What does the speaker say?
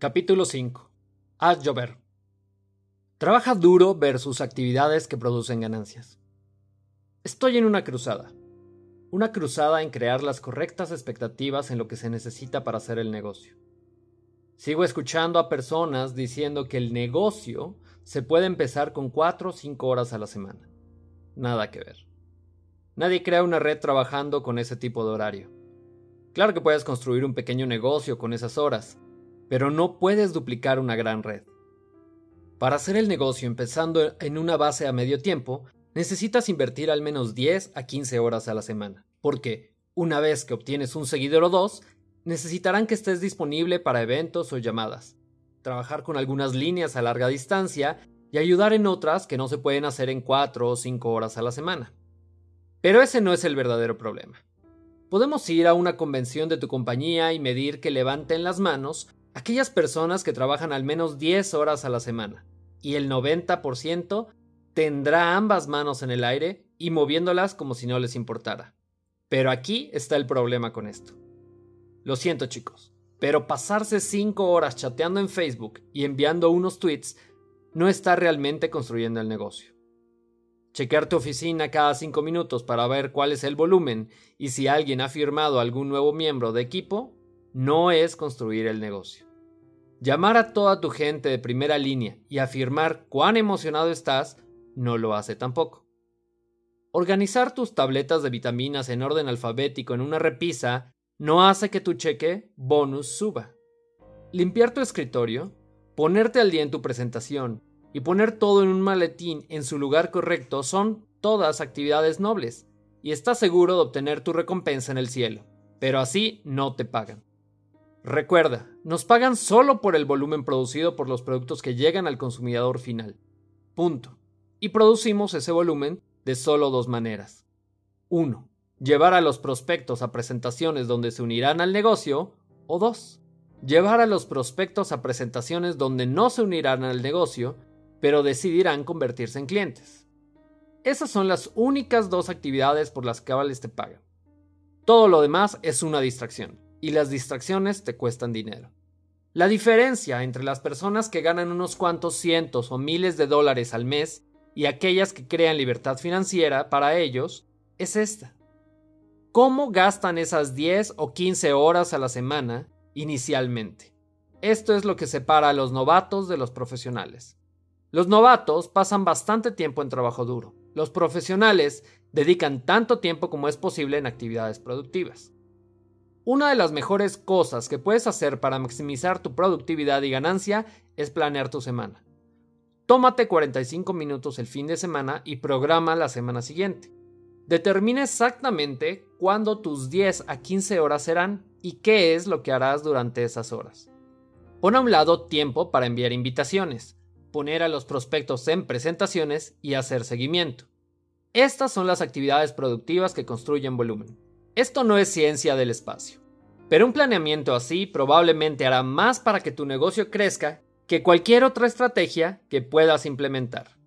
Capítulo 5. Haz llover. Trabaja duro versus actividades que producen ganancias. Estoy en una cruzada. Una cruzada en crear las correctas expectativas en lo que se necesita para hacer el negocio. Sigo escuchando a personas diciendo que el negocio se puede empezar con 4 o 5 horas a la semana. Nada que ver. Nadie crea una red trabajando con ese tipo de horario. Claro que puedes construir un pequeño negocio con esas horas, pero no puedes duplicar una gran red. Para hacer el negocio empezando en una base a medio tiempo, necesitas invertir al menos 10 a 15 horas a la semana, porque una vez que obtienes un seguidor o dos, necesitarán que estés disponible para eventos o llamadas, trabajar con algunas líneas a larga distancia y ayudar en otras que no se pueden hacer en 4 o 5 horas a la semana. Pero ese no es el verdadero problema. Podemos ir a una convención de tu compañía y medir que levanten las manos aquellas personas que trabajan al menos 10 horas a la semana, y el 90% tendrá ambas manos en el aire y moviéndolas como si no les importara. Pero aquí está el problema con esto. Lo siento chicos, pero pasarse 5 horas chateando en Facebook y enviando unos tweets no está realmente construyendo el negocio. Chequear tu oficina cada cinco minutos para ver cuál es el volumen y si alguien ha firmado algún nuevo miembro de equipo no es construir el negocio. Llamar a toda tu gente de primera línea y afirmar cuán emocionado estás no lo hace tampoco. Organizar tus tabletas de vitaminas en orden alfabético en una repisa no hace que tu cheque bonus suba. Limpiar tu escritorio, ponerte al día en tu presentación y poner todo en un maletín en su lugar correcto son todas actividades nobles, y estás seguro de obtener tu recompensa en el cielo, pero así no te pagan. Recuerda, nos pagan solo por el volumen producido por los productos que llegan al consumidor final. Punto. Y producimos ese volumen de solo dos maneras. 1. Llevar a los prospectos a presentaciones donde se unirán al negocio. O 2. Llevar a los prospectos a presentaciones donde no se unirán al negocio pero decidirán convertirse en clientes. Esas son las únicas dos actividades por las que te pagan. Todo lo demás es una distracción, y las distracciones te cuestan dinero. La diferencia entre las personas que ganan unos cuantos cientos o miles de dólares al mes y aquellas que crean libertad financiera para ellos es esta. ¿Cómo gastan esas 10 o 15 horas a la semana inicialmente? Esto es lo que separa a los novatos de los profesionales. Los novatos pasan bastante tiempo en trabajo duro. Los profesionales dedican tanto tiempo como es posible en actividades productivas. Una de las mejores cosas que puedes hacer para maximizar tu productividad y ganancia es planear tu semana. Tómate 45 minutos el fin de semana y programa la semana siguiente. Determina exactamente cuándo tus 10 a 15 horas serán y qué es lo que harás durante esas horas. Pon a un lado tiempo para enviar invitaciones poner a los prospectos en presentaciones y hacer seguimiento. Estas son las actividades productivas que construyen volumen. Esto no es ciencia del espacio, pero un planeamiento así probablemente hará más para que tu negocio crezca que cualquier otra estrategia que puedas implementar.